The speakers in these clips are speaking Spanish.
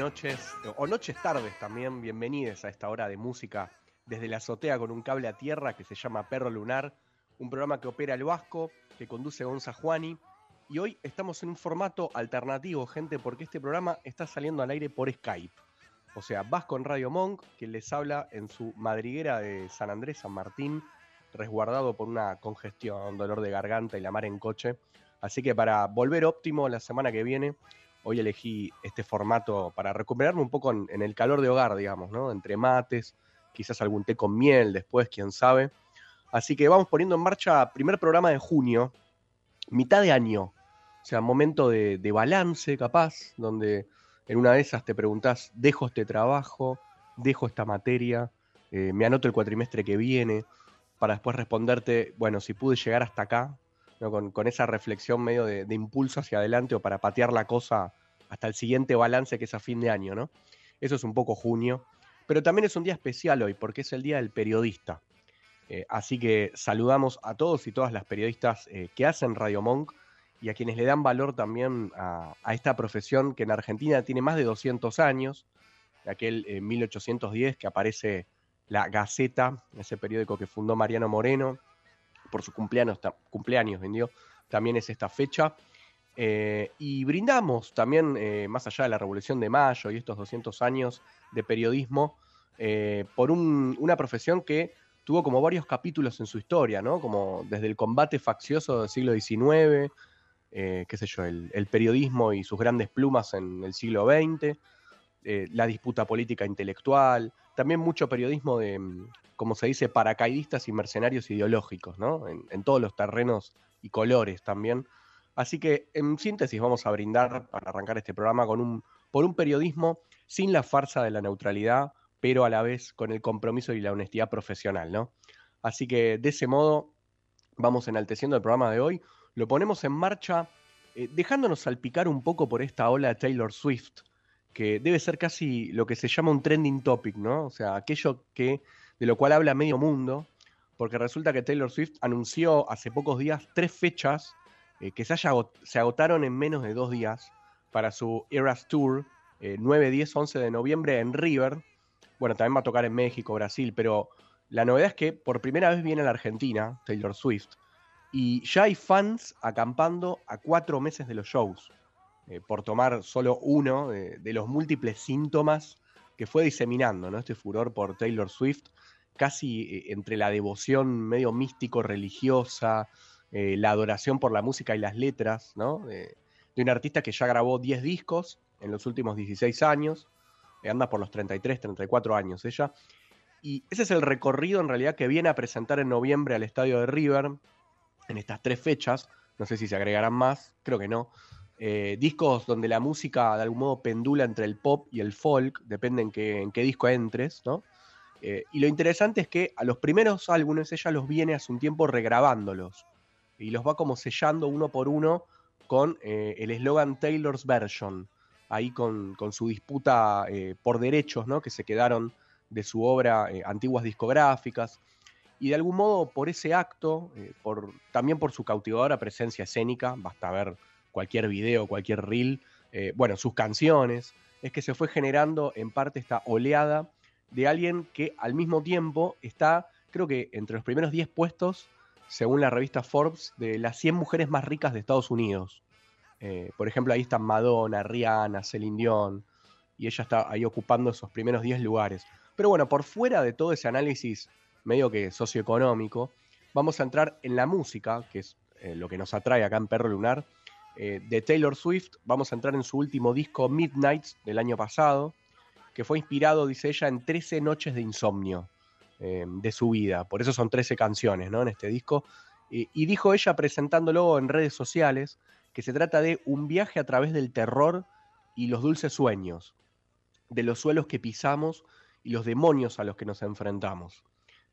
Noches, o noches tardes también, bienvenidos a esta hora de música desde la azotea con un cable a tierra que se llama Perro Lunar, un programa que opera el Vasco, que conduce Gonza Juani, y hoy estamos en un formato alternativo, gente, porque este programa está saliendo al aire por Skype. O sea, Vasco en Radio Monk, que les habla en su madriguera de San Andrés, San Martín, resguardado por una congestión, dolor de garganta y la mar en coche. Así que para volver óptimo la semana que viene, hoy elegí este formato para recuperarme un poco en, el calor de hogar, digamos, ¿no? Entre mates, quizás algún té con miel después, quién sabe. Así que vamos poniendo en marcha primer programa de junio, mitad de año. O sea, momento de, de balance, capaz, donde en una de esas te preguntás, dejo este trabajo, dejo esta materia, eh, me anoto el cuatrimestre que viene, para después responderte, bueno, si pude llegar hasta acá, con, esa reflexión medio de, impulso hacia adelante o para patear la cosa hasta el siguiente balance que es a fin de año, ¿no? Eso es un poco junio. Pero también es un día especial hoy, porque es el Día del Periodista. Eh, así que saludamos a todos y todas las periodistas eh, que hacen Radio Monk y a quienes le dan valor también a, esta profesión que en Argentina tiene más de 200 años, de aquel eh, 1810 que aparece la Gaceta, ese periódico que fundó Mariano Moreno, por su cumpleaños, cumpleaños vendió, también es esta fecha. Eh, y brindamos también, eh, más allá de la Revolución de Mayo y estos 200 años de periodismo, eh, por un- una profesión que tuvo como varios capítulos en su historia, ¿no? Como desde el combate faccioso del siglo XIX, qué sé yo, el periodismo y sus grandes plumas en el siglo XX, eh, la disputa política intelectual, también mucho periodismo de, mm, como se dice, paracaidistas y mercenarios ideológicos, ¿no? En, todos los terrenos y colores también. Así que, en síntesis, vamos a brindar para arrancar este programa con un, por un periodismo sin la farsa de la neutralidad, pero a la vez con el compromiso y la honestidad profesional, ¿no? Así que de ese modo vamos enalteciendo el programa de hoy, lo ponemos en marcha, eh, dejándonos salpicar un poco por esta ola de Taylor Swift, que debe ser casi lo que se llama un trending topic, ¿no? O sea, aquello que, de lo cual habla medio mundo, porque resulta que Taylor Swift anunció hace pocos días tres fechas eh, que se, se agotaron en menos de dos días para su Eras Tour, eh, 9, 10, 11 de noviembre en River. Bueno, también va a tocar en México, Brasil, pero la novedad es que por primera vez viene a la Argentina, Taylor Swift, y ya hay fans acampando a cuatro meses de los shows, eh, por tomar solo uno de, los múltiples síntomas que fue diseminando, ¿no? Este furor por Taylor Swift, casi eh, entre la devoción medio místico-religiosa, eh, la adoración por la música y las letras, ¿no? De, un artista que ya grabó 10 discos en los últimos 16 años, anda por los 33, 34 años ella, y ese es el recorrido en realidad que viene a presentar en noviembre al estadio de River, en estas tres fechas, no sé si se agregarán más, creo que no, eh, discos donde la música de algún modo pendula entre el pop y el folk, depende en qué, disco entres, ¿no? Eh, y lo interesante es que a los primeros álbumes ella los viene hace un tiempo regrabándolos y los va como sellando uno por uno con eh, el eslogan Taylor's Version, ahí con, su disputa por derechos, ¿no? Que se quedaron de su obra antiguas discográficas. Y de algún modo, por ese acto, también por su cautivadora presencia escénica, basta ver cualquier video, cualquier reel, eh, bueno, sus canciones, es que se fue generando en parte esta oleada de alguien que al mismo tiempo está, creo que entre los primeros 10 puestos, según la revista Forbes, de las 100 mujeres más ricas de Estados Unidos. Eh, por ejemplo, ahí están Madonna, Rihanna, Celine Dion, y ella está ahí ocupando esos primeros 10 lugares. Pero bueno, por fuera de todo ese análisis medio que socioeconómico, vamos a entrar en la música, que es eh, lo que nos atrae acá en Perro Lunar, eh, de Taylor Swift. Vamos a entrar en su último disco, Midnights, del año pasado, que fue inspirado, dice ella, en 13 noches de insomnio eh, de su vida. Por eso son 13 canciones, ¿no? En este disco. Y dijo ella presentándolo en redes sociales que se trata de un viaje a través del terror y los dulces sueños, de los suelos que pisamos y los demonios a los que nos enfrentamos,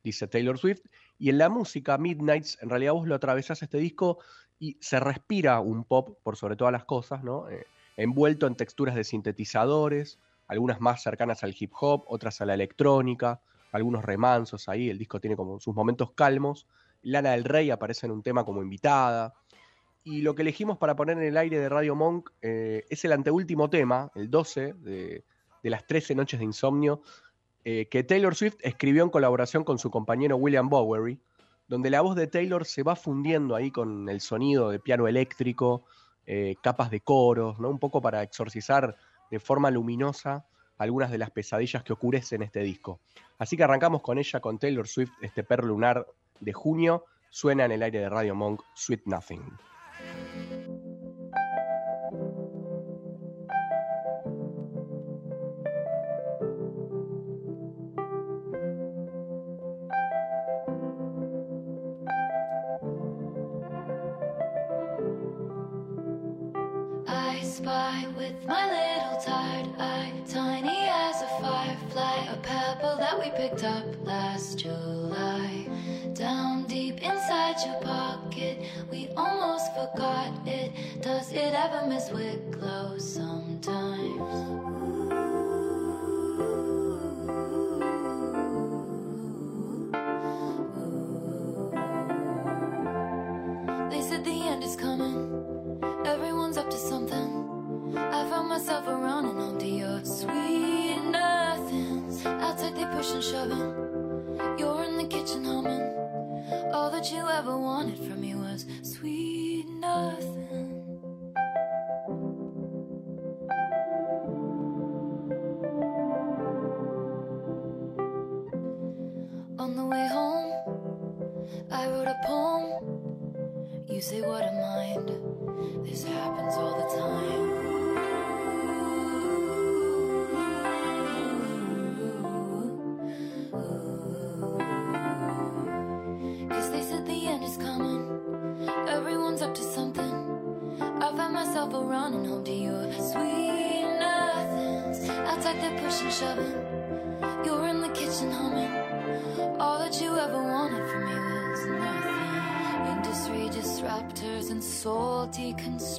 dice Taylor Swift. Y en la música, Midnights, en realidad vos lo atravesás este disco y se respira un pop por sobre todas las cosas, ¿no? Eh, envuelto en texturas de sintetizadores, algunas más cercanas al hip hop, otras a la electrónica, algunos remansos ahí, el disco tiene como sus momentos calmos. Lana del Rey aparece en un tema como invitada. Y lo que elegimos para poner en el aire de Radio Monk eh, es el anteúltimo tema, el 12 de, las 13 noches de insomnio, eh, que Taylor Swift escribió en colaboración con su compañero William Bowery, donde la voz de Taylor se va fundiendo ahí con el sonido de piano eléctrico, eh, capas de coros, ¿no? un poco para exorcizar de forma luminosa algunas de las pesadillas que oscurecen este disco. Así que arrancamos con ella, con Taylor Swift, este perro lunar de junio, suena en el aire de Radio Monk, Sweet Nothing. With my little tired eye, tiny as a firefly, a pebble that we picked up last July. Down deep inside your pocket, we almost forgot it. Does it ever miss Wicklow sometimes? They said the end is coming. Everyone's up to something. I found myself around and onto your sweet nothings. Outside they push and shoving. You're in the kitchen humming. All that you ever wanted from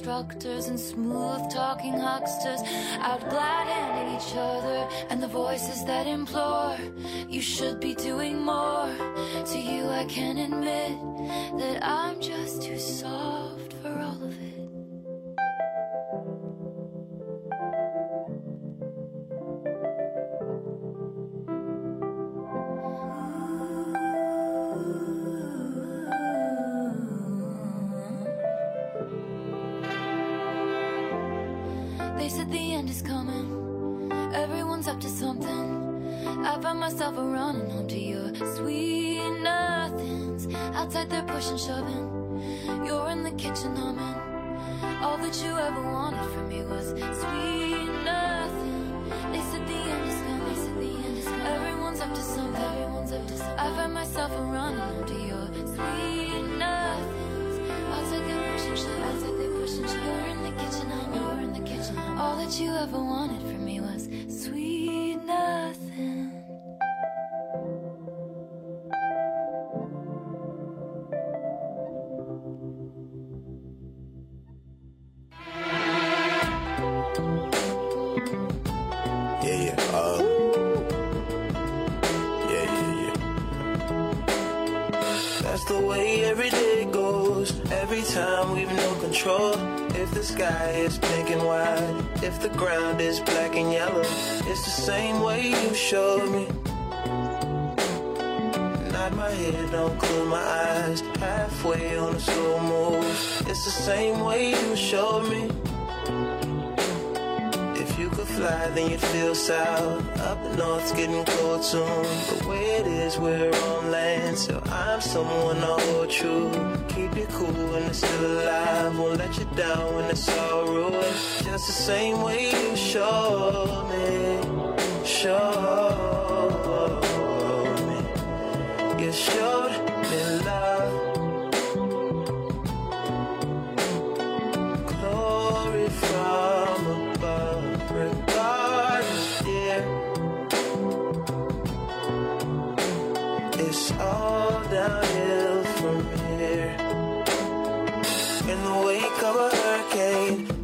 deconstructors and smooth talking hucksters out glad handing each other and the voices that implore you should be doing more. To you, I can admit that I'm just too soft up to something. I find myself around and home to your sweet nothings. Outside they're pushing, shoving. You're in the kitchen humming. All that you ever wanted from me was sweet nothing. They said the end is coming. They said the end is coming. Everyone's up to something. Everyone's up to something. I find myself around and home to your sweet nothings. Outside they're pushing, shoving. Outside they're pushing, shoving. You're in the kitchen humming. You're in the kitchen humming. All that you ever wanted sky is pink and white, if the ground is black and yellow, it's the same way you showed me. Nod my head, don't close my eyes. Halfway on a slow move. It's the same way you showed me. If you could fly, then you'd feel south. Up north's getting cold soon. The way it is, we're on land, so I'm someone to hold true. Keep you cool when it's still alive. Won't let you down when it's all ruined. Just the same way you showed me. Showed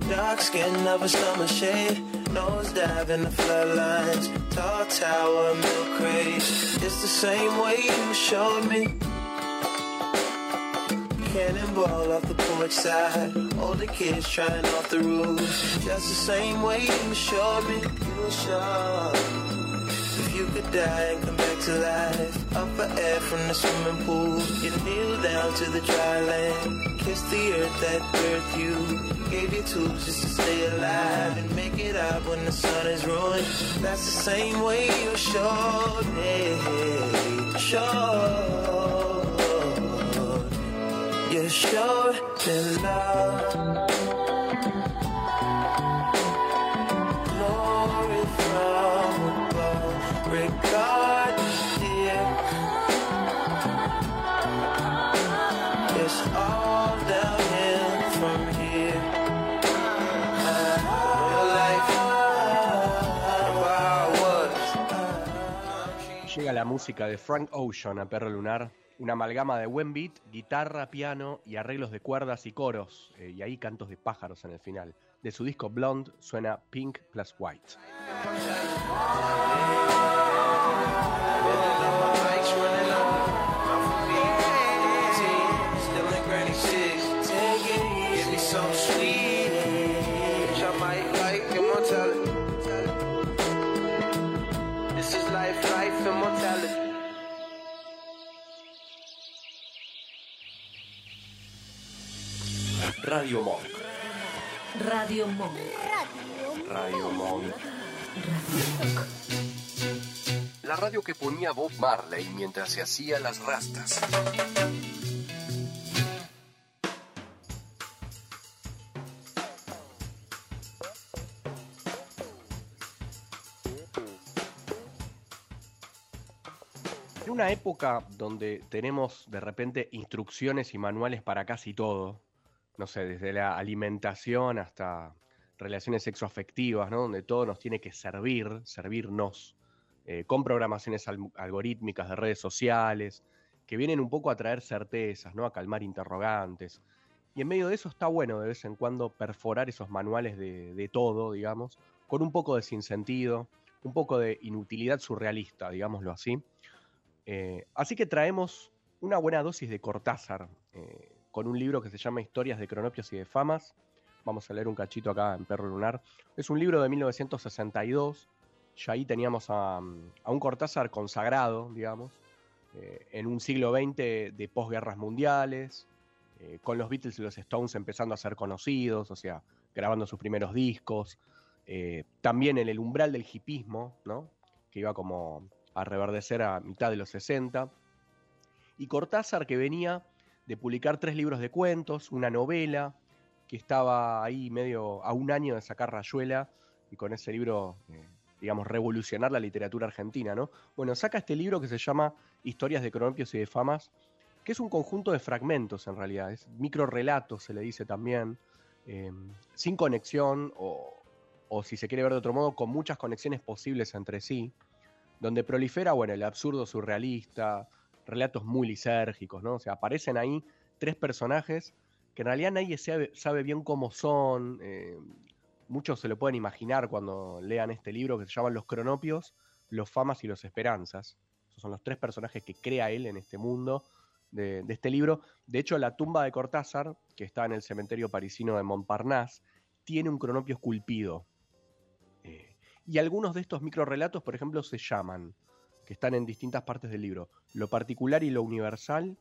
dark skin of a summer shade, nose dive in the floodlines, tall tower, milk crate. It's the same way you showed me. Cannonball off the porch side, older kids trying off the roof. Just the same way you showed me. You showed. If you could die and come to life, up for air from the swimming pool, you kneel down to the dry land, kiss the earth that birthed you, gave you tools just to stay alive and make it out when the sun is ruined. That's the same way you showed me, showed, you showed me love. Música de Frank Ocean a Perro Lunar, una amalgama de buen beat, guitarra, piano y arreglos de cuerdas y coros, eh, y ahí cantos de pájaros en el final. De su disco Blonde suena Pink plus White. Radio Monk. Radio Monk. Radio Monk. La radio que ponía Bob Marley mientras se hacía las rastas. En una época donde tenemos de repente instrucciones y manuales para casi todo, no sé, desde la alimentación hasta relaciones sexoafectivas, ¿no? Donde todo nos tiene que servir, servirnos, eh, con programaciones al- algorítmicas de redes sociales, que vienen un poco a traer certezas, ¿no? A calmar interrogantes. Y en medio de eso está bueno de vez en cuando perforar esos manuales de, de todo, digamos, con un poco de sinsentido, un poco de inutilidad surrealista, digámoslo así. Eh, así que traemos una buena dosis de Cortázar, eh, con un libro que se llama Historias de Cronopios y de Famas. Vamos a leer un cachito acá en Perro Lunar. Es un libro de 1962. Ya ahí teníamos a, a un Cortázar consagrado, digamos, eh, en un siglo XX de posguerras mundiales, eh, con los Beatles y los Stones empezando a ser conocidos, o sea, grabando sus primeros discos. eh, también en el umbral del hipismo, ¿no? que iba como a reverdecer a mitad de los 60. Y Cortázar que venía de publicar tres libros de cuentos, una novela, que estaba ahí medio a un año de sacar Rayuela y con ese libro, eh, digamos, revolucionar la literatura argentina, ¿no? Bueno, saca este libro que se llama Historias de Cronopios y de Famas, que es un conjunto de fragmentos en realidad, es microrelatos se le dice también, eh, sin conexión o, o si se quiere ver de otro modo, con muchas conexiones posibles entre sí, donde prolifera, bueno, el absurdo surrealista, relatos muy lisérgicos, ¿no? O sea, aparecen ahí tres personajes que en realidad nadie sabe, sabe bien cómo son, eh, muchos se lo pueden imaginar cuando lean este libro que se llaman Los Cronopios, Los Famas y los Esperanzas. Esos son los tres personajes que crea él en este mundo de, este libro. De hecho, la tumba de Cortázar, que está en el cementerio parisino de Montparnasse, tiene un cronopio esculpido. Eh, y algunos de estos microrelatos, por ejemplo, se llaman, que están en distintas partes del libro, Lo particular y lo universal,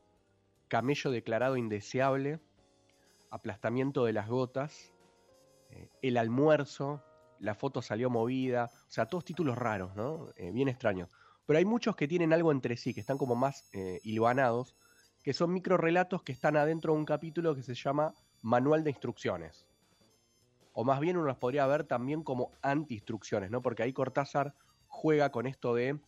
Camello declarado indeseable, Aplastamiento de las gotas, eh, El almuerzo, La foto salió movida, o sea, todos títulos raros, ¿no? Eh, bien extraños. Pero hay muchos que tienen algo entre sí, que están como más eh, hilvanados, que son microrelatos que están adentro de un capítulo que se llama Manual de Instrucciones. O más bien uno los podría ver también como anti-instrucciones, ¿no? Porque ahí Cortázar juega con esto de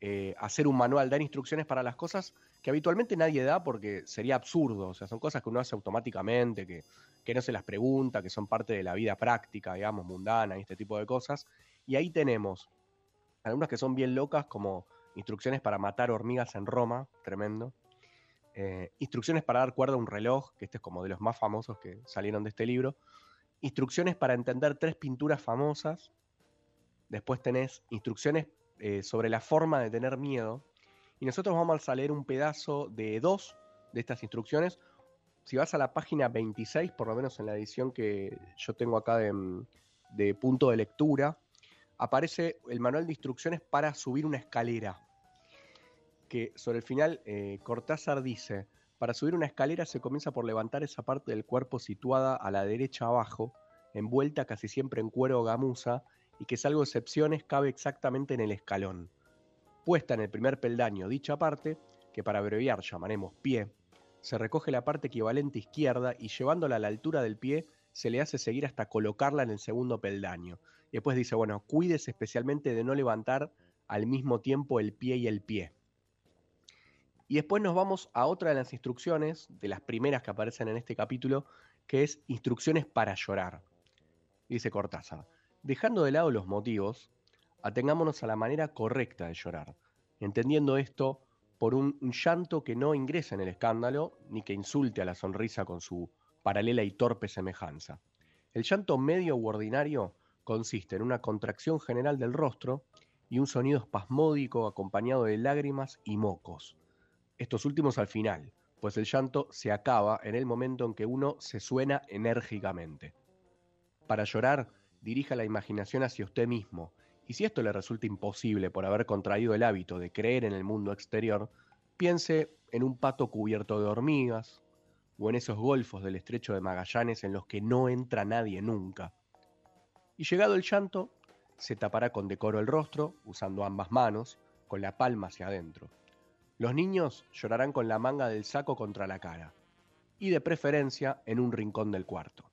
eh, hacer un manual, dar instrucciones para las cosas que habitualmente nadie da porque sería absurdo. O sea, son cosas que uno hace automáticamente, que, que no se las pregunta, que son parte de la vida práctica, digamos, mundana y este tipo de cosas. Y ahí tenemos algunas que son bien locas, como instrucciones para matar hormigas en Roma, tremendo. eh, instrucciones para dar cuerda a un reloj, que este es como de los más famosos que salieron de este libro, instrucciones para entender tres pinturas famosas, después tenés instrucciones eh, sobre la forma de tener miedo, y nosotros vamos a leer un pedazo de dos de estas instrucciones. Si vas a la página 26, por lo menos en la edición que yo tengo acá de, de punto de lectura, aparece el manual de instrucciones para subir una escalera. Que sobre el final eh, Cortázar dice, para subir una escalera se comienza por levantar esa parte del cuerpo situada a la derecha abajo, envuelta casi siempre en cuero o gamuza, y que salvo excepciones cabe exactamente en el escalón. Puesta en el primer peldaño dicha parte, que para abreviar llamaremos pie, se recoge la parte equivalente izquierda y llevándola a la altura del pie se le hace seguir hasta colocarla en el segundo peldaño. Y después dice, bueno, cuídese especialmente de no levantar al mismo tiempo el pie y el pie. Y después nos vamos a otra de las instrucciones, de las primeras que aparecen en este capítulo, que es instrucciones para llorar. Dice Cortázar, dejando de lado los motivos, atengámonos a la manera correcta de llorar, entendiendo esto por un, llanto que no ingrese en el escándalo, ni que insulte a la sonrisa con su paralela y torpe semejanza. El llanto medio u ordinario consiste en una contracción general del rostro y un sonido espasmódico acompañado de lágrimas y mocos. Estos últimos al final, pues el llanto se acaba en el momento en que uno se suena enérgicamente. Para llorar, dirija la imaginación hacia usted mismo, y si esto le resulta imposible por haber contraído el hábito de creer en el mundo exterior, piense en un pato cubierto de hormigas, o en esos golfos del estrecho de Magallanes en los que no entra nadie nunca. Y llegado el llanto, se tapará con decoro el rostro, usando ambas manos, con la palma hacia adentro. Los niños llorarán con la manga del saco contra la cara, y de preferencia en un rincón del cuarto.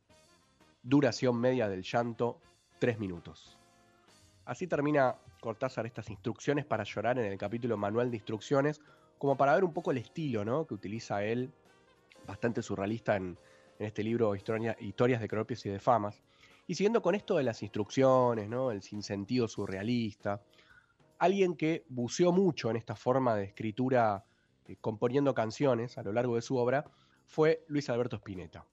Duración media del llanto, tres minutos. Así termina Cortázar estas instrucciones para llorar en el capítulo Manual de Instrucciones, como para ver un poco el estilo ¿no? que utiliza él bastante surrealista en, este libro Historia, Historias de Cropios y de Famas. Y siguiendo con esto de las instrucciones, ¿no? el sinsentido surrealista, alguien que buceó mucho en esta forma de escritura eh, componiendo canciones a lo largo de su obra fue Luis Alberto Spinetta.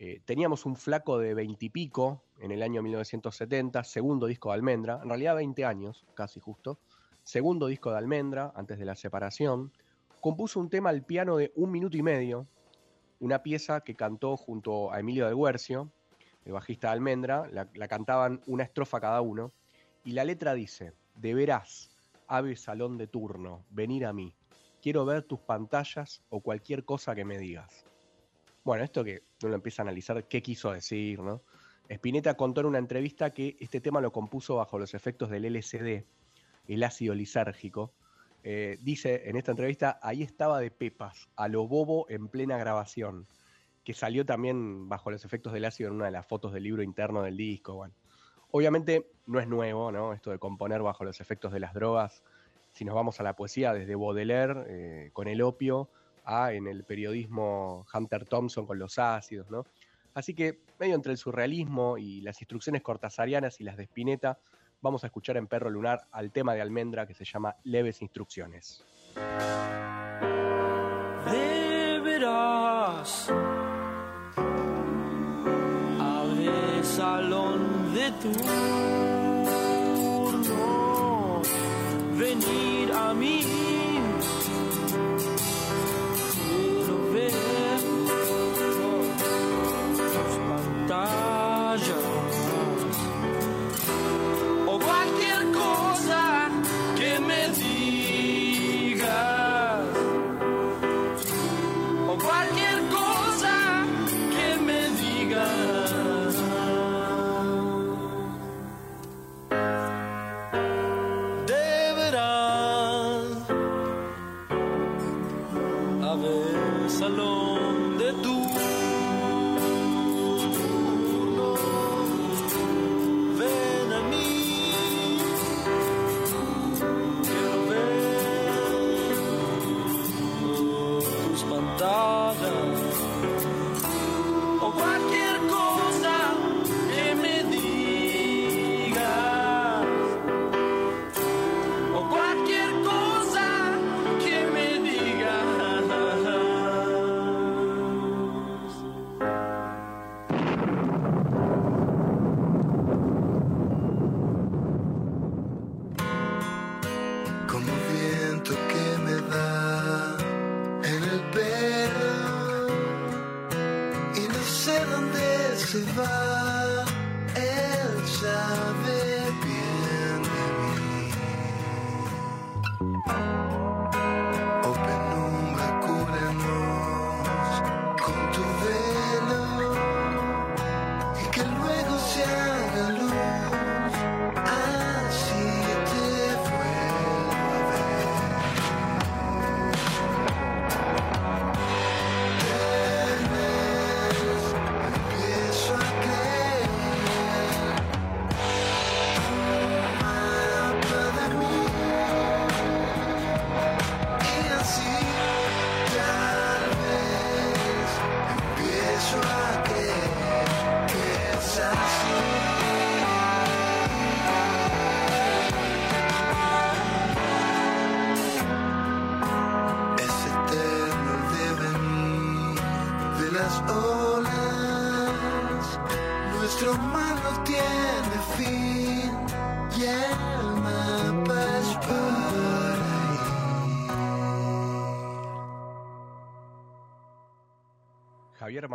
Eh, teníamos un flaco de veintipico en el año 1970, segundo disco de Almendra, en realidad 20 años, casi justo, segundo disco de Almendra, antes de la separación, compuso un tema al piano de un minuto y medio, una pieza que cantó junto a Emilio del Guercio, el bajista de Almendra, la, cantaban una estrofa cada uno, y la letra dice, deberás, ave salón de turno, venir a mí, quiero ver tus pantallas o cualquier cosa que me digas. Bueno, esto que uno empieza a analizar qué quiso decir, ¿no? Spinetta contó en una entrevista que este tema lo compuso bajo los efectos del LSD, el ácido lisérgico, eh, dice en esta entrevista, ahí estaba de pepas, a lo bobo en plena grabación, que salió también bajo los efectos del ácido en una de las fotos del libro interno del disco. Obviamente no es nuevo, ¿no? Esto de componer bajo los efectos de las drogas. Si nos vamos a la poesía, desde Baudelaire eh, con el opio, a en el periodismo Hunter Thompson con los ácidos, ¿no? Así que, medio entre el surrealismo y las instrucciones cortasarianas y las de Spinetta, vamos a escuchar en Perro Lunar al tema de Almendra que se llama Leves Instrucciones. Salón de turno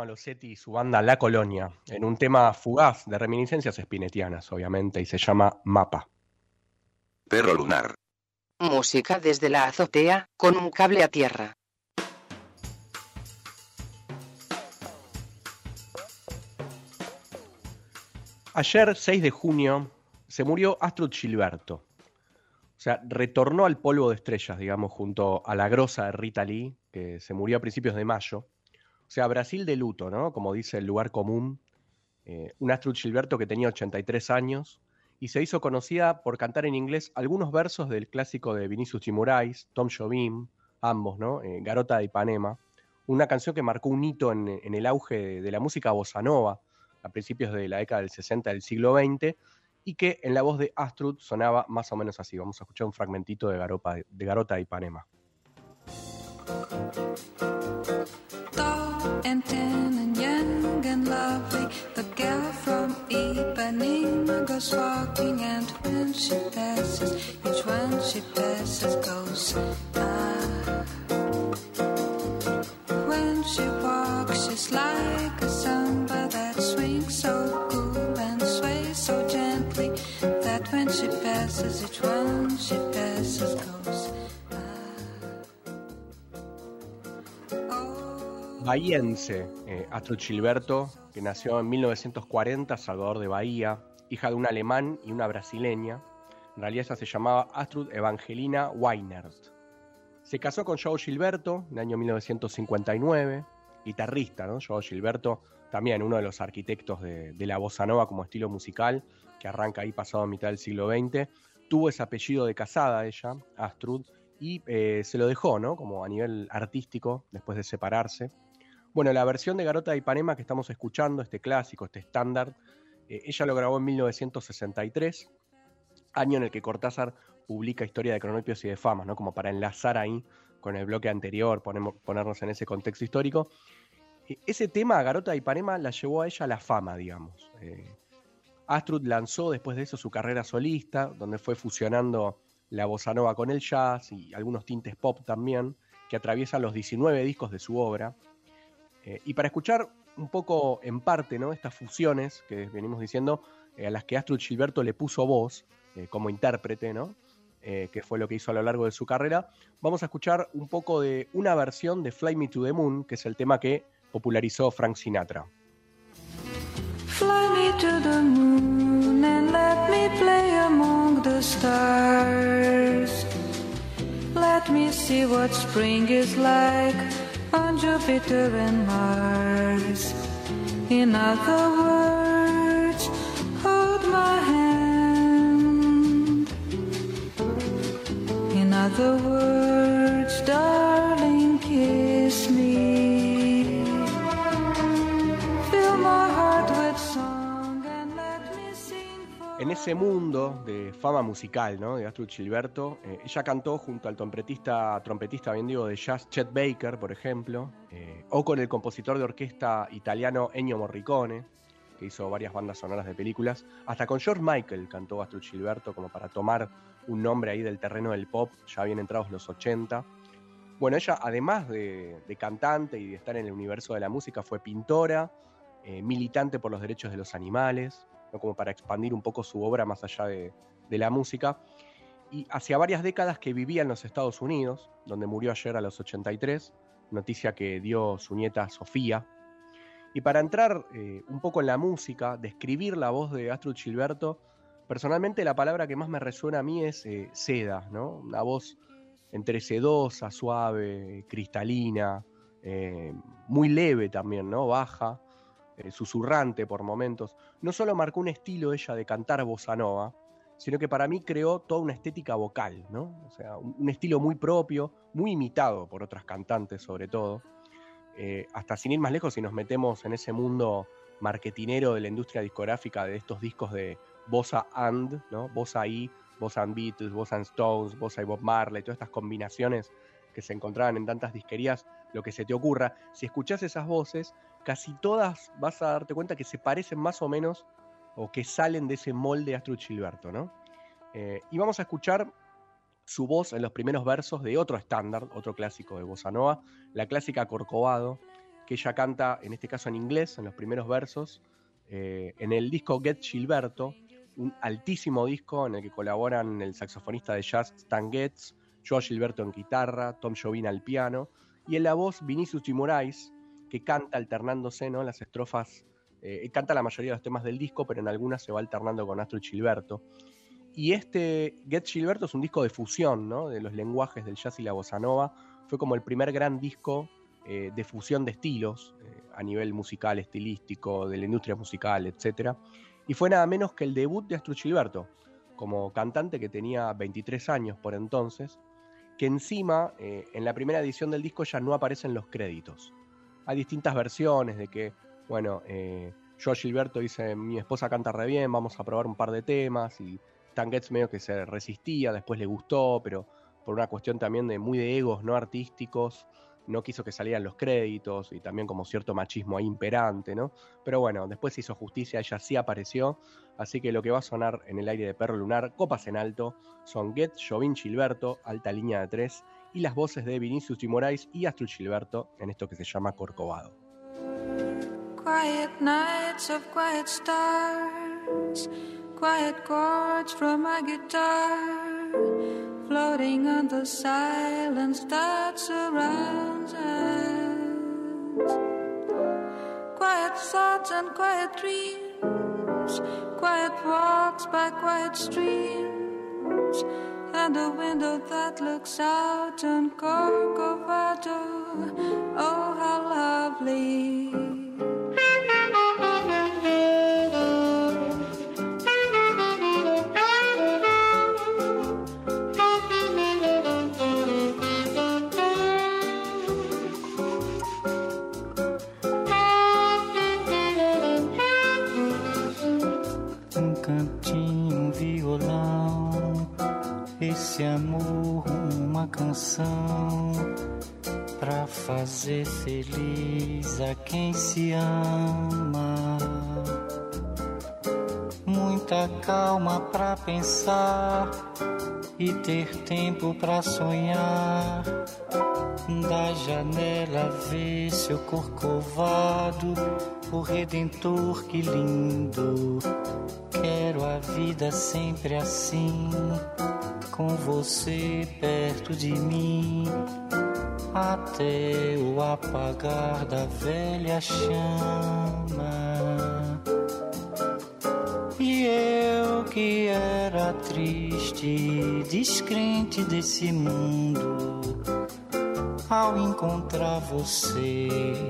Malosetti y su banda La Colonia, en un tema fugaz de reminiscencias espinetianas, obviamente, y se llama Mapa. Perro lunar. Música desde la azotea, con un cable a tierra. Ayer, 6 de junio, se murió Astrud Gilberto. O sea, retornó al polvo de estrellas, digamos, junto a la grosa de Rita Lee, que se murió a principios de mayo. Sea, Brasil de luto, ¿no? Como dice el lugar común. Eh, un Astrud Gilberto que tenía 83 años y se hizo conocida por cantar en inglés algunos versos del clásico de Vinicius Moraes, Tom Jobim, ambos, ¿no? Eh, Garota de Ipanema. Una canción que marcó un hito en, el auge de, la música bossa nova a principios de la década del 60 del siglo XX y que en la voz de Astrud sonaba más o menos así. Vamos a escuchar un fragmentito de, de Garota de Ipanema. Ipanema goes walking, and when she passes, each one she passes goes. Ah. When she walks, she's like a samba that swings so cool and sways so gently that when she passes, each one she passes goes. Bahiense, eh, Gilberto, que nació en 1940, Salvador de Bahía, hija de un alemán y una brasileña. En realidad se llamaba Astrud Evangelina Weinert. Se casó con Joao Gilberto en el año 1959, guitarrista, ¿no? Joao Gilberto, también uno de los arquitectos de, de la bossa nova como estilo musical, que arranca ahí pasado a mitad del siglo XX. Tuvo ese apellido de casada ella, Astrud, y eh, se lo dejó, ¿no? Como a nivel artístico, después de separarse. Bueno, la versión de Garota de Ipanema que estamos escuchando, este clásico, este estándar, eh, ella lo grabó en 1963, año en el que Cortázar publica Historia de Cronopios y de Fama, ¿no? Como para enlazar ahí con el bloque anterior, ponemos- ponernos en ese contexto histórico. E- Ese tema, Garota de Ipanema, la llevó a ella a la fama, digamos. Eh, Astrud lanzó después de eso su carrera solista, donde fue fusionando la bossa nova con el jazz y algunos tintes pop también, que atraviesan los 19 discos de su obra. Eh, y para escuchar un poco en parte ¿no? estas fusiones que venimos diciendo, eh, a las que Astrud Gilberto le puso voz eh, como intérprete, ¿no? Que fue lo que hizo a lo largo de su carrera, vamos a escuchar un poco de una versión de Fly Me to the Moon, que es el tema que popularizó Frank Sinatra. Fly me to the moon and let me play among the stars. Let me see what spring is like on Jupiter and Mars. In other words, hold my hand. In other words, darling, En ese mundo de fama musical. De Astrud Gilberto, eh, ella cantó junto al trompetista, trompetista bien digo, de jazz Chet Baker, por ejemplo, eh, o con el compositor de orquesta italiano Ennio Morricone, que hizo varias bandas sonoras de películas, hasta con George Michael cantó Astrud Gilberto como para tomar un nombre ahí del terreno del pop, ya bien entrados los 80. Bueno, ella además de, de cantante y de estar en el universo de la música, fue pintora, eh, militante por los derechos de los animales, como para expandir un poco su obra más allá de, de la música. Y hacia varias décadas que vivía en los Estados Unidos, donde murió ayer a los 83, noticia que dio su nieta Sofía. Y para entrar eh, un poco en la música, describir la voz de Astrud Gilberto, personalmente la palabra que más me resuena a mí es eh, seda, ¿no? Una voz entre sedosa, suave, cristalina, eh, muy leve también, ¿no? Baja, eh, susurrante por momentos. No solo marcó un estilo ella de cantar bossa nova, sino que para mí creó toda una estética vocal, ¿no? O sea, un, un estilo muy propio, muy imitado por otras cantantes sobre todo. Eh, hasta sin ir más lejos, si nos metemos en ese mundo marketinero de la industria discográfica de estos discos de bossa and, ¿no? Bossa y, bossa and Beatles, bossa and Stones, bossa y Bob Marley, todas estas combinaciones que se encontraban en tantas disquerías, lo que se te ocurra, si escuchás esas voces, casi todas vas a darte cuenta que se parecen más o menos o que salen de ese molde Astrud Gilberto, ¿no? Eh, y vamos a escuchar su voz en los primeros versos de otro estándar, otro clásico de Bossa Nova, la clásica Corcovado, que ella canta, en este caso en inglés, en los primeros versos, eh, en el disco Get Gilberto, un altísimo disco en el que colaboran el saxofonista de jazz Stan Getz, Joe Gilberto en guitarra, Tom Jobim al piano, y en la voz Vinicius de Moraes, que canta alternándose ¿no? las estrofas, eh, canta la mayoría de los temas del disco, pero en algunas se va alternando con Astrid Gilberto. Y este Get Gilberto es un disco de fusión ¿no? de los lenguajes del jazz y la bossa nova. Fue como el primer gran disco eh, de fusión de estilos eh, a nivel musical, estilístico, de la industria musical, etc. Y fue nada menos que el debut de Astrid Gilberto, como cantante que tenía 23 años por entonces, que encima eh, en la primera edición del disco ya no aparecen los créditos. Hay distintas versiones de que, bueno, eh, Gilberto dice, mi esposa canta re bien, vamos a probar un par de temas, y Stan Getz medio que se resistía, después le gustó, pero por una cuestión también de muy de egos no artísticos, no quiso que salieran los créditos y también como cierto machismo ahí imperante, ¿no? Pero bueno, después hizo justicia, ella sí apareció, así que lo que va a sonar en el aire de Perro Lunar, copas en alto, son Get, Jovin Gilberto, alta línea de tres, y las voces de Vinicius y Moraes y Astrid Gilberto en esto que se llama Corcovado. Quiet nights of quiet stars, quiet chords from my guitar, floating on the silence that surrounds us. Quiet thoughts and quiet dreams, quiet walks by quiet streams, and a window that looks out on Corcovado. Oh, how lovely! Canção pra fazer feliz a quem se ama. Muita calma pra pensar e ter tempo pra sonhar. Da janela ver seu corcovado, o redentor que lindo. Quero a vida sempre assim, com você perto de mim, até o apagar da velha chama. Eu que era triste, descrente desse mundo. Ao encontrar você,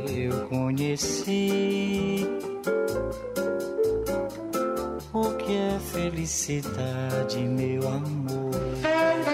eu conheci o que é felicidade, meu amor.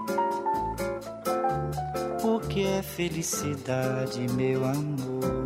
felicidade, meu amor.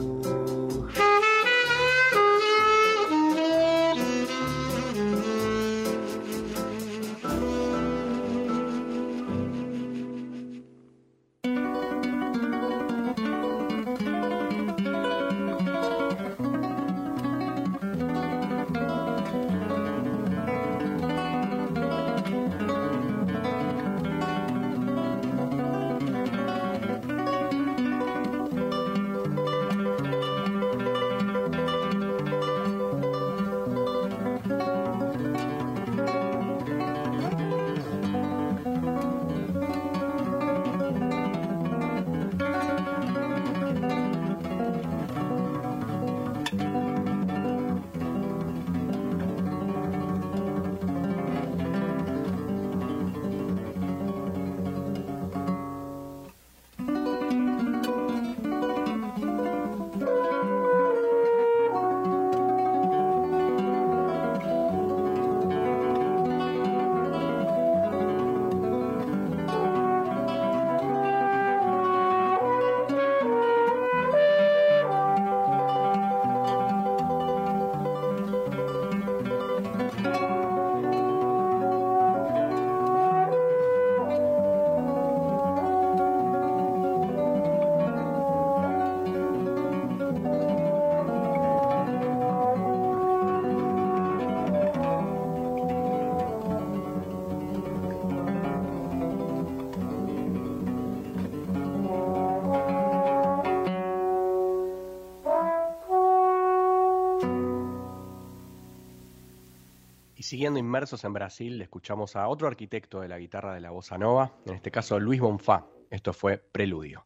Siguiendo inmersos en Brasil, escuchamos a otro arquitecto de la guitarra de la bossa nova, en este caso Luis Bonfá. Esto fue Preludio.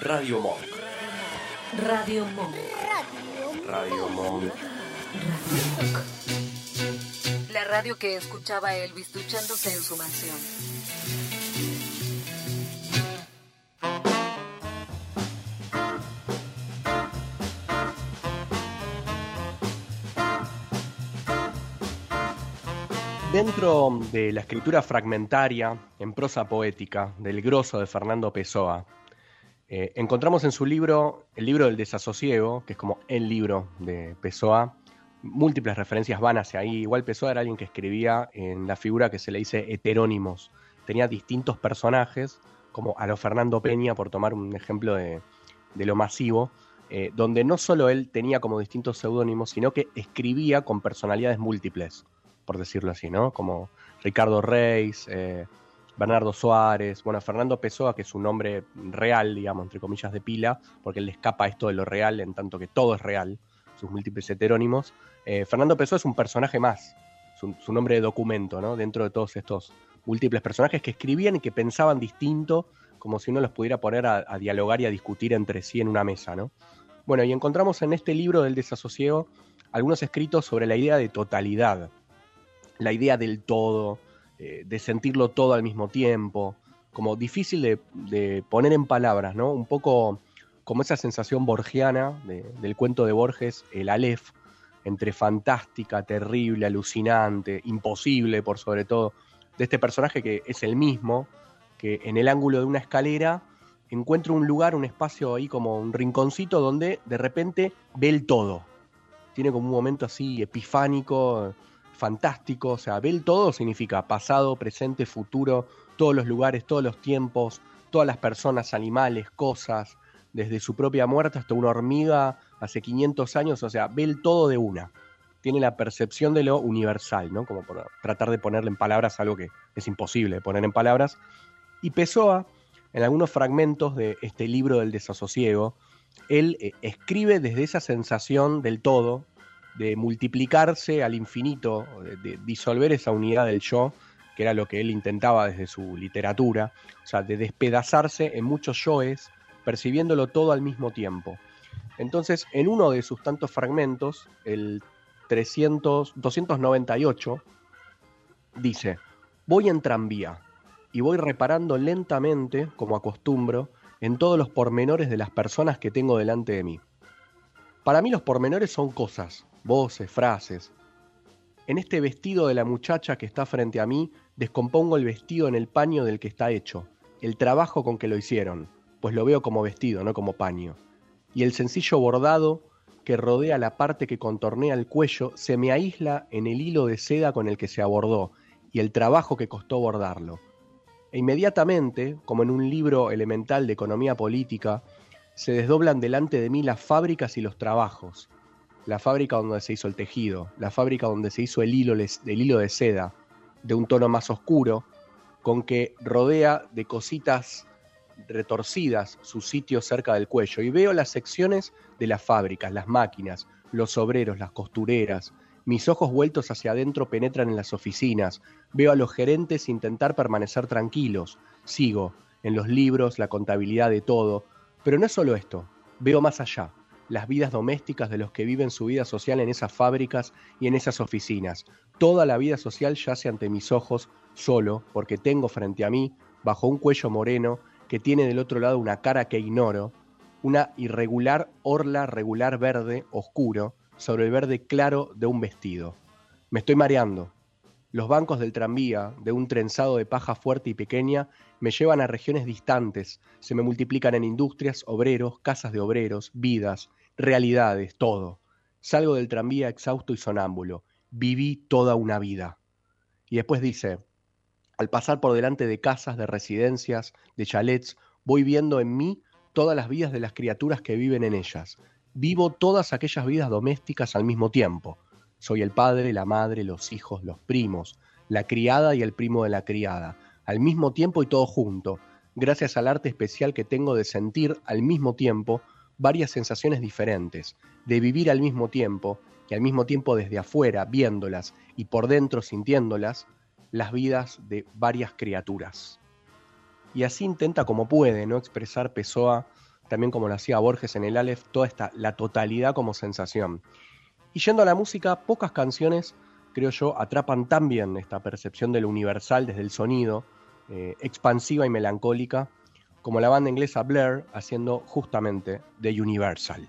Radio Monk. Radio Monk. Radio Monk. La radio que escuchaba Elvis duchándose en su mansión. Dentro de la escritura fragmentaria, en prosa poética, del grosso de Fernando Pessoa, eh, encontramos en su libro, el libro del desasosiego, que es como el libro de Pessoa, múltiples referencias van hacia ahí. Igual Pessoa era alguien que escribía en la figura que se le dice heterónimos. Tenía distintos personajes, como a lo Fernando Peña, por tomar un ejemplo de, de lo masivo, eh, donde no solo él tenía como distintos seudónimos, sino que escribía con personalidades múltiples, por decirlo así, ¿no? Como Ricardo Reis, eh, Bernardo Suárez, bueno, Fernando Pessoa, que es un nombre real, digamos, entre comillas, de pila, porque él le escapa esto de lo real, en tanto que todo es real, sus múltiples heterónimos. Eh, Fernando Pessoa es un personaje más, su, nombre de documento, ¿no? Dentro de todos estos múltiples personajes que escribían y que pensaban distinto, como si uno los pudiera poner a, a dialogar y a discutir entre sí en una mesa, ¿no? Bueno, y encontramos en este libro del desasosiego algunos escritos sobre la idea de totalidad, la idea del todo, eh, de sentirlo todo al mismo tiempo, como difícil de, poner en palabras, ¿no? Un poco como esa sensación borgiana de, del cuento de Borges, el Aleph, entre fantástica, terrible, alucinante, imposible por sobre todo, de este personaje que es el mismo, que en el ángulo de una escalera encuentra un lugar, un espacio ahí como un rinconcito donde de repente ve el todo. Tiene como un momento así epifánico, fantástico, o sea, ve el todo significa pasado, presente, futuro, todos los lugares, todos los tiempos, todas las personas, animales, cosas, desde su propia muerte hasta una hormiga hace 500 años, o sea, ve el todo de una. Tiene la percepción de lo universal, ¿no? Como por tratar de ponerle en palabras algo que es imposible poner en palabras. Y Pessoa, en algunos fragmentos de este libro del desasosiego, él eh, escribe desde esa sensación del todo, de multiplicarse al infinito, de, disolver esa unidad del yo, que era lo que él intentaba desde su literatura, o sea, de despedazarse en muchos yoes, percibiéndolo todo al mismo tiempo. Entonces, en uno de sus tantos fragmentos, el 300, 298, dice, voy en tranvía y voy reparando lentamente, como acostumbro, en todos los pormenores de las personas que tengo delante de mí. Para mí los pormenores son cosas, voces, frases. En este vestido de la muchacha que está frente a mí, descompongo el vestido en el paño del que está hecho, el trabajo con que lo hicieron, pues lo veo como vestido, no como paño. Y el sencillo bordado que rodea la parte que contornea el cuello se me aísla en el hilo de seda con el que se abordó y el trabajo que costó bordarlo. E inmediatamente, como en un libro elemental de economía política, se desdoblan delante de mí las fábricas y los trabajos. La fábrica donde se hizo el tejido, la fábrica donde se hizo el hilo, el hilo de seda, de un tono más oscuro, con que rodea de cositas retorcidas su sitio cerca del cuello. Y veo las secciones de las fábricas, las máquinas, los obreros, las costureras. Mis ojos vueltos hacia adentro penetran en las oficinas. Veo a los gerentes intentar permanecer tranquilos. Sigo en los libros, la contabilidad de todo. Pero no es solo esto. Veo más allá las vidas domésticas de los que viven su vida social en esas fábricas y en esas oficinas. Toda la vida social yace ante mis ojos solo porque tengo frente a mí, bajo un cuello moreno, que tiene del otro lado una cara que ignoro, una irregular orla regular verde oscuro sobre el verde claro de un vestido. Me estoy mareando. Los bancos del tranvía, de un trenzado de paja fuerte y pequeña, me llevan a regiones distantes, se me multiplican en industrias, obreros, casas de obreros, vidas, realidades, todo. Salgo del tranvía exhausto y sonámbulo. Viví toda una vida. Y después dice, al pasar por delante de casas, de residencias, de chalets, voy viendo en mí todas las vidas de las criaturas que viven en ellas. Vivo todas aquellas vidas domésticas al mismo tiempo. Soy el padre, la madre, los hijos, los primos, la criada y el primo de la criada, al mismo tiempo y todo junto, gracias al arte especial que tengo de sentir al mismo tiempo varias sensaciones diferentes, de vivir al mismo tiempo y al mismo tiempo desde afuera, viéndolas y por dentro sintiéndolas, las vidas de varias criaturas. Y así intenta como puede, ¿no? Expresar Pessoa, también como lo hacía Borges en el Aleph, toda esta, la totalidad como sensación. Y yendo a la música, pocas canciones, creo yo, atrapan tan bien esta percepción de lo universal desde el sonido, eh, expansiva y melancólica, como la banda inglesa Blair haciendo justamente The Universal.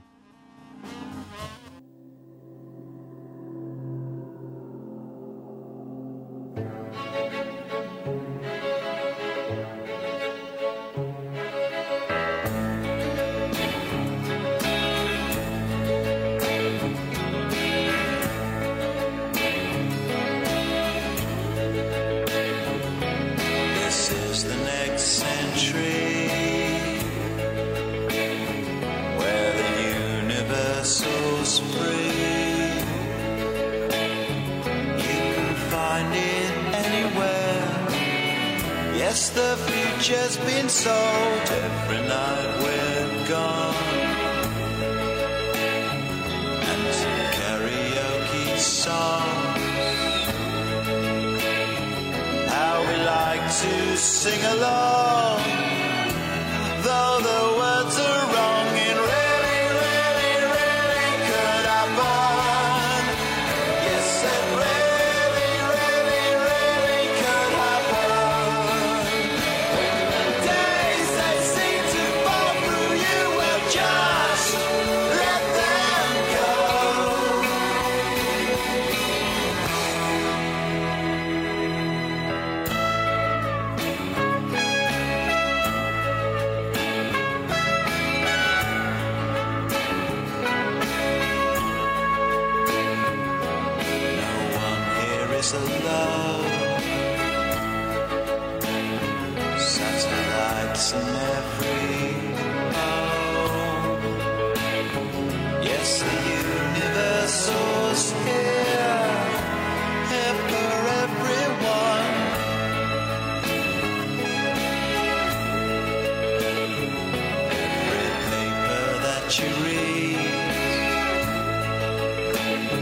she reads.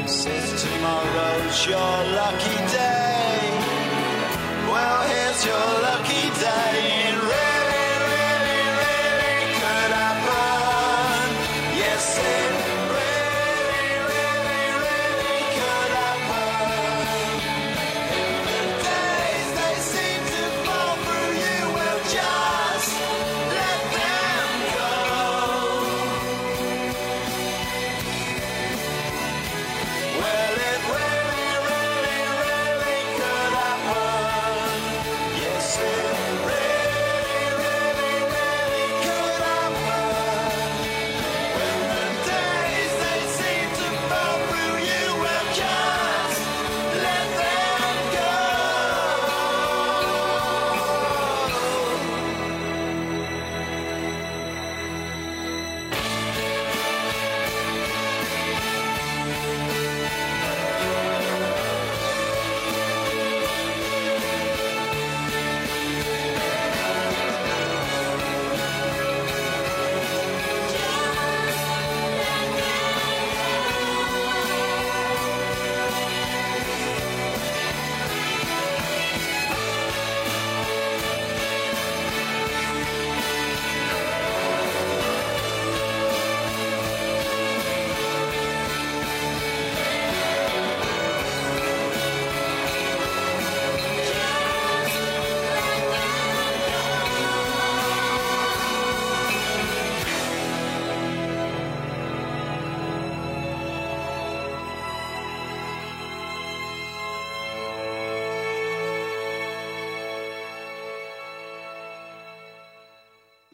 Says tomorrow's your lucky day. Well, here's your lucky day.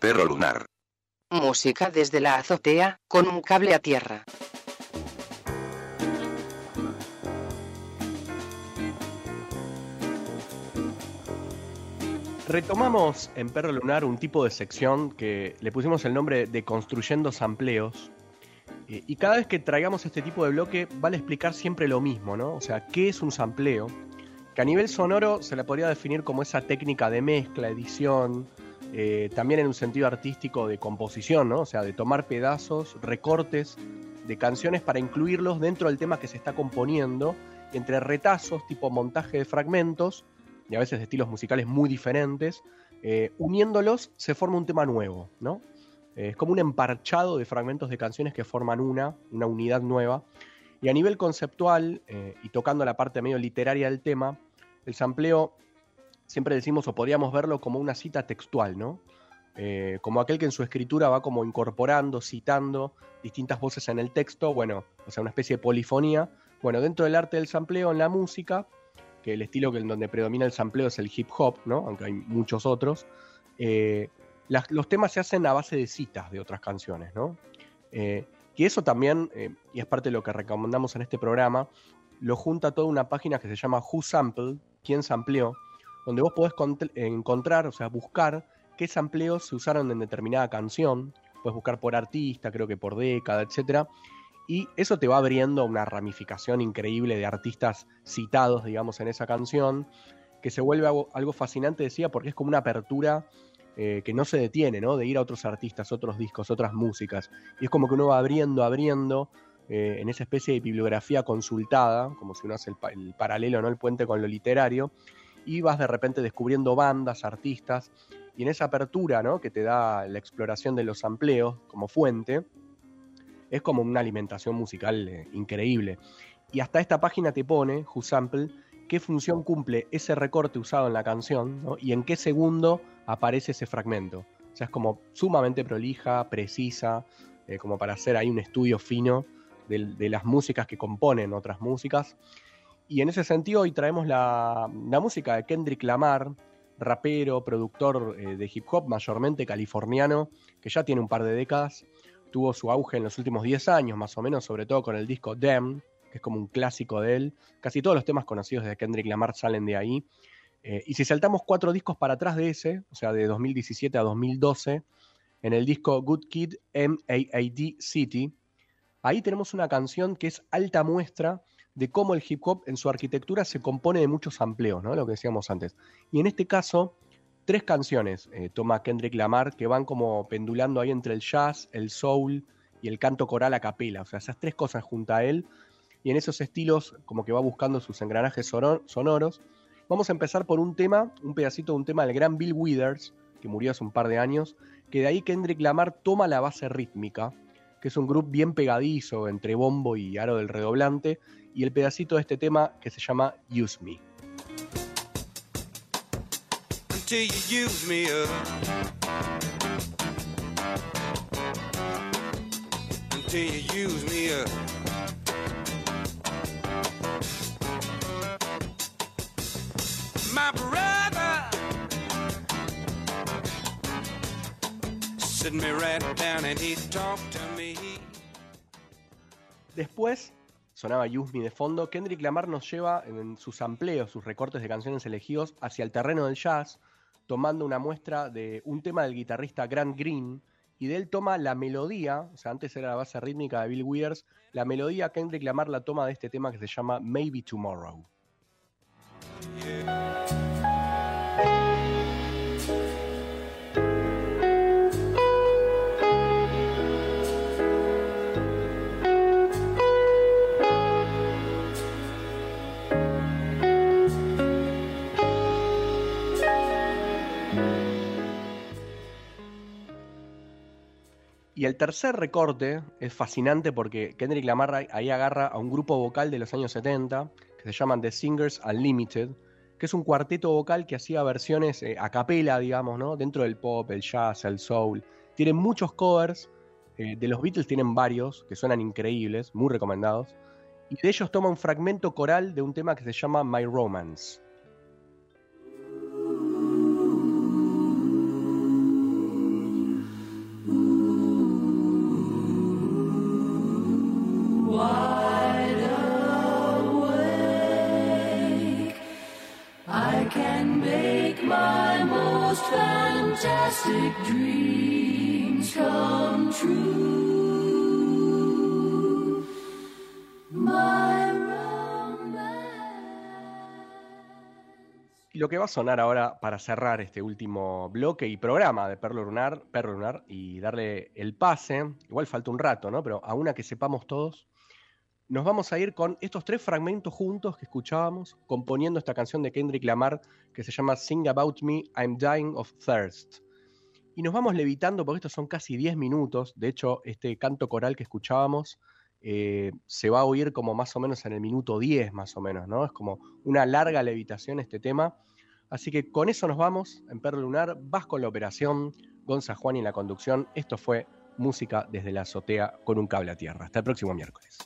Perro lunar. Música desde la azotea, con un cable a tierra. Retomamos en Perro Lunar un tipo de sección que le pusimos el nombre de Construyendo Sampleos. Eh, Y cada vez que traigamos este tipo de bloque, vale explicar siempre lo mismo, ¿no? O sea, ¿qué es un sampleo? Que a nivel sonoro se le podría definir como esa técnica de mezcla, edición, eh, también en un sentido artístico de composición, ¿no? O sea, de tomar pedazos, recortes de canciones para incluirlos dentro del tema que se está componiendo, entre retazos, tipo montaje de fragmentos, y a veces de estilos musicales muy diferentes, eh, uniéndolos se forma un tema nuevo, ¿no? Eh, es como un emparchado de fragmentos de canciones que forman una, una unidad nueva. Y a nivel conceptual, y tocando la parte medio literaria del tema, el sampleo siempre decimos o podríamos verlo como una cita textual, ¿no? Eh, como aquel que en su escritura va como incorporando, citando distintas voces en el texto, bueno, o sea, una especie de polifonía. Bueno, dentro del arte del sampleo en la música, que el estilo que en donde predomina el sampleo es el hip hop, ¿no? Aunque hay muchos otros, eh, los temas se hacen a base de citas de otras canciones, ¿no? Eh, y eso también, y es parte de lo que recomendamos en este programa, lo junta toda una página que se llama Who Sampled, quién sampleó, donde vos podés cont- encontrar, o sea, buscar qué sampleos se usaron en determinada canción, puedes buscar por artista, creo que por década, etcétera, y eso te va abriendo una ramificación increíble de artistas citados, digamos, en esa canción, que se vuelve algo, fascinante, decía, porque es como una apertura eh, que no se detiene, ¿no? De ir a otros artistas, otros discos, otras músicas. Y es como que uno va abriendo, abriendo, eh, en esa especie de bibliografía consultada, como si uno hace el, el paralelo, ¿no? El puente con lo literario, y vas de repente descubriendo bandas, artistas, y en esa apertura, ¿no? Que te da la exploración de los sampleos como fuente, es como una alimentación musical eh, increíble. Y hasta esta página te pone, Who Sample, qué función cumple ese recorte usado en la canción y en qué segundo aparece ese fragmento. O sea, es como sumamente prolija, precisa, eh, como para hacer ahí un estudio fino de las músicas que componen otras músicas. Y en ese sentido hoy traemos la, música de Kendrick Lamar, rapero, productor eh, de hip hop, mayormente californiano, que ya tiene un par de décadas. Tuvo su auge en los últimos 10 años, más o menos, sobre todo con el disco Dem, que es como un clásico de él. Casi todos los temas conocidos de Kendrick Lamar salen de ahí. Eh, y si saltamos cuatro discos para atrás de ese, o sea, de 2017 a 2012, en el disco Good Kid MAAD City, ahí tenemos una canción que es alta muestra de cómo el hip hop en su arquitectura se compone de muchos amplios, ¿no? Lo que decíamos antes. Y en este caso, tres canciones eh, toma Kendrick Lamar que van como pendulando ahí entre el jazz, el soul y el canto coral a capela. O sea, esas tres cosas junto a él. Y en esos estilos, como que va buscando sus engranajes sonor- sonoros. Vamos a empezar por un tema, un pedacito de un tema del gran Bill Withers, que murió hace un par de años, que de ahí Kendrick Lamar toma la base rítmica, que es un grupo bien pegadizo entre bombo y aro del redoblante, y el pedacito de este tema que se llama Use Me. until you use me up. Until you use me up. My sit me right down and he talked to me. Después sonaba Use Me de fondo. Kendrick Lamar nos lleva en sus amplios, sus recortes de canciones elegidos hacia el terreno del jazz, tomando una muestra de un tema del guitarrista Grant Green. Y de él toma la melodía, o sea, antes era la base rítmica de Bill Withers, la melodía Kendrick Lamar la toma de este tema que se llama Maybe Tomorrow. Y el tercer recorte es fascinante porque Kendrick Lamar ahí- agarra a un grupo vocal de los años 70 que se llaman The Singers Unlimited, que es un cuarteto vocal que hacía versiones eh, a capela, digamos, ¿no? Dentro del pop, el jazz, el soul. Tienen muchos covers, eh, de los Beatles tienen varios que suenan increíbles, muy recomendados. Y de ellos toma un fragmento coral de un tema que se llama My Romance. Lo que va a sonar ahora para cerrar este último bloque y programa de Perlo Lunar, Perro Lunar y darle el pase, igual falta un rato, ¿no? Pero a una que sepamos todos, nos vamos a ir con estos tres fragmentos juntos que escuchábamos, componiendo esta canción de Kendrick Lamar que se llama Sing About Me, I'm Dying of Thirst. Y nos vamos levitando porque estos son casi 10 minutos, de hecho este canto coral que escuchábamos eh, se va a oír como más o menos en el minuto 10 más o menos, ¿no? Es como una larga levitación este tema. Así que con eso nos vamos en Perro Lunar, vas con la operación, Gonza Juan y la conducción. Esto fue música desde la azotea con un cable a tierra. Hasta el próximo miércoles.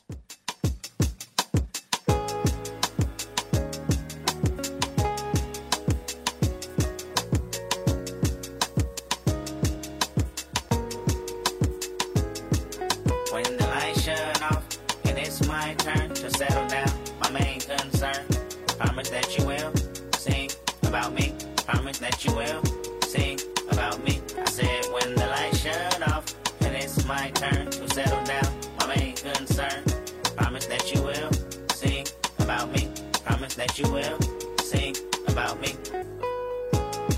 My turn to settle down, my main concern. Promise that you will sing about me. Promise that you will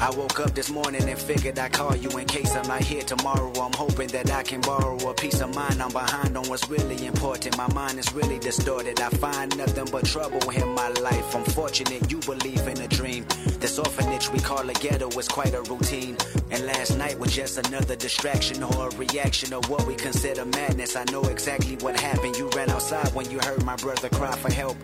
I woke up this morning and figured I'd call you in case I'm not here tomorrow. I'm hoping that I can borrow a peace of mind. I'm behind on what's really important. My mind is really distorted. I find nothing but trouble in my life. I'm fortunate you believe in a dream. This orphanage we call a ghetto is quite a routine. And last night was just another distraction or a reaction of what we consider madness. I know exactly what happened. You ran outside when you heard my brother cry for help.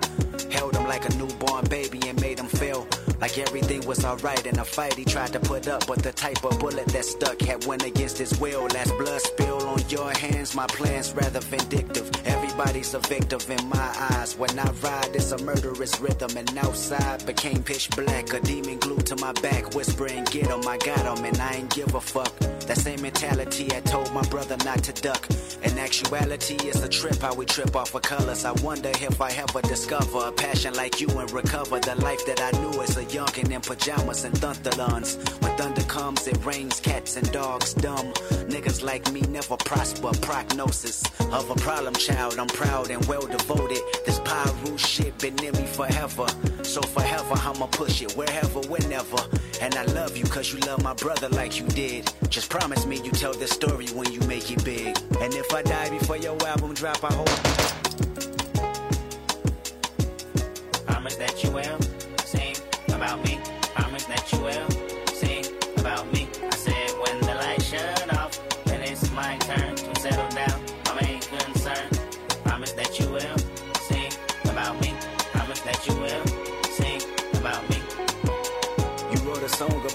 Held him like a newborn baby and made him feel like everything was alright in a fight he tried to put up. But the type of bullet that stuck had went against his will. Last blood spill on your hands, my plan's rather vindictive. Everybody's a victim in my eyes. When I ride, it's a murderous rhythm. And outside became pitch black. A demon glued to my back, whispering, Get him, I got him, and I ain't give a fuck. That same mentality I told my brother not to duck. In actuality, it's a trip how we trip off of colors. I wonder if I ever discover a passion like you and recover the life that I knew as a youngin' in pajamas and thunderlons. When thunder comes, it rains cats and dogs dumb. Niggas like me never prosper. Prognosis of a problem child. I'm proud and well devoted. This Pyru shit been in me forever. So forever, I'ma push it wherever, whenever. And I love you cause you love my brother like you did. Just promise me you tell this story when you make it big. And if I die before your album drop, I hope. Promise that you will sing about me. Promise that you will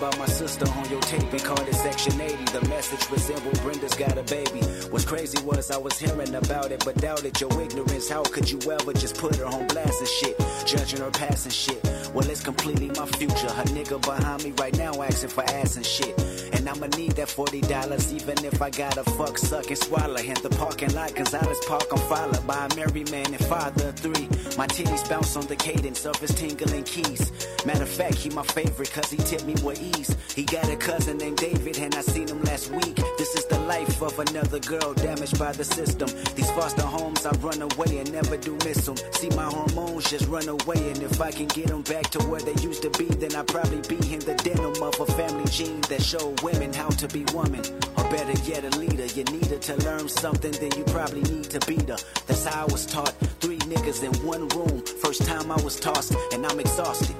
about my sister on your tape and called it Section 80. The message resembled Brenda's got a baby. What's crazy was I was hearing about it, but doubted your ignorance. How could you ever just put her on blast and shit? Judging her past and shit. Well, it's completely my future. Her nigga behind me right now asking for ass and shit. And I'ma need that $40 even if I gotta fuck, suck, and swallow. In the parking lot, Gonzalez Park, I'm followed by a married man and father of three. My titties bounce on the cadence of his tingling keys. Matter of fact, he my favorite cause he tipped me with ease. He got a cousin named David and I seen him last week. This is the life of another girl damaged by the system. These foster homes, I run away and never do miss them. See my hormones just run away and if I can get them back to where they used to be, then I'd probably be in the denim of a family gene that show women how to be women. Or better yet, a leader. You need her to learn something, then you probably need to beat her. That's how I was taught. Three niggas in one room. First time I was tossed, and I'm exhausted.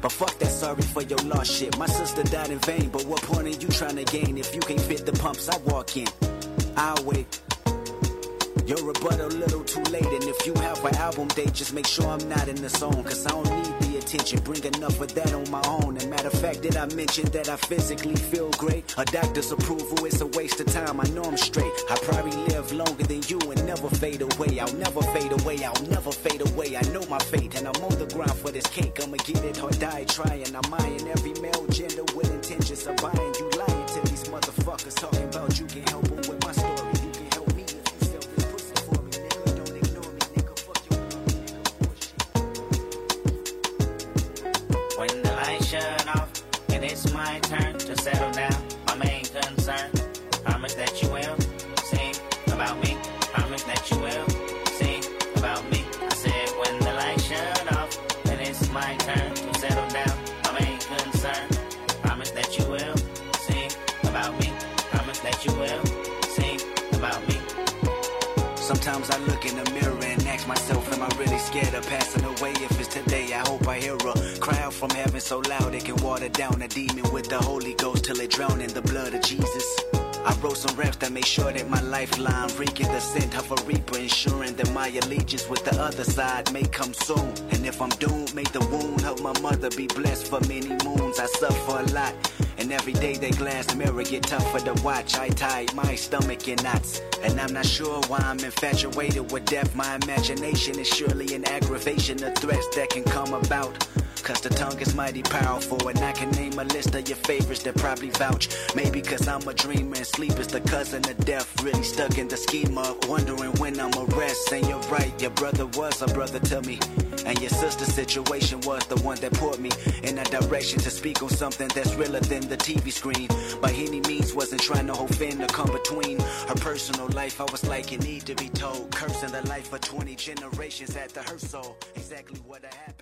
But fuck that sorry for your lost shit. My sister died in vain, but what point are you trying to gain if you can't fit the pumps I walk in? I'll wait. Your rebuttal a little too late, and if you have an album date, just make sure I'm not in the zone, cause I don't need the attention. Bring enough of that on my own. And matter of fact, did I mention that I physically feel great? A doctor's approval is a waste of time. I know I'm straight. I probably live longer than you and never fade away. I'll never fade away. I'll never fade away. I know my fate, and I'm on the grind for this cake. I'ma get it or die trying. I'm eyeing every male gender my with the other side may come soon. And if I'm doomed, may the wound help my mother be blessed for many moons. I suffer a lot, and every day that glass mirror get tougher to watch. I tie my stomach in knots, and I'm not sure why I'm infatuated with death. My imagination is surely an aggravation of threats that can come about. Cause the tongue is mighty powerful, and I can name a list of your favorites that probably vouch. Maybe cause I'm a dreamer and sleep is the cousin of death. Really stuck in the schema, wondering when I'ma rest. And you're right, your brother was a brother to me. And your sister's situation was the one that put me in a direction to speak on something that's realer than the TV screen. By any means, wasn't trying to offend or come between her personal life. I was like, you need to be told. Cursing the life of 20 generations at the her soul. Exactly what happened I continue.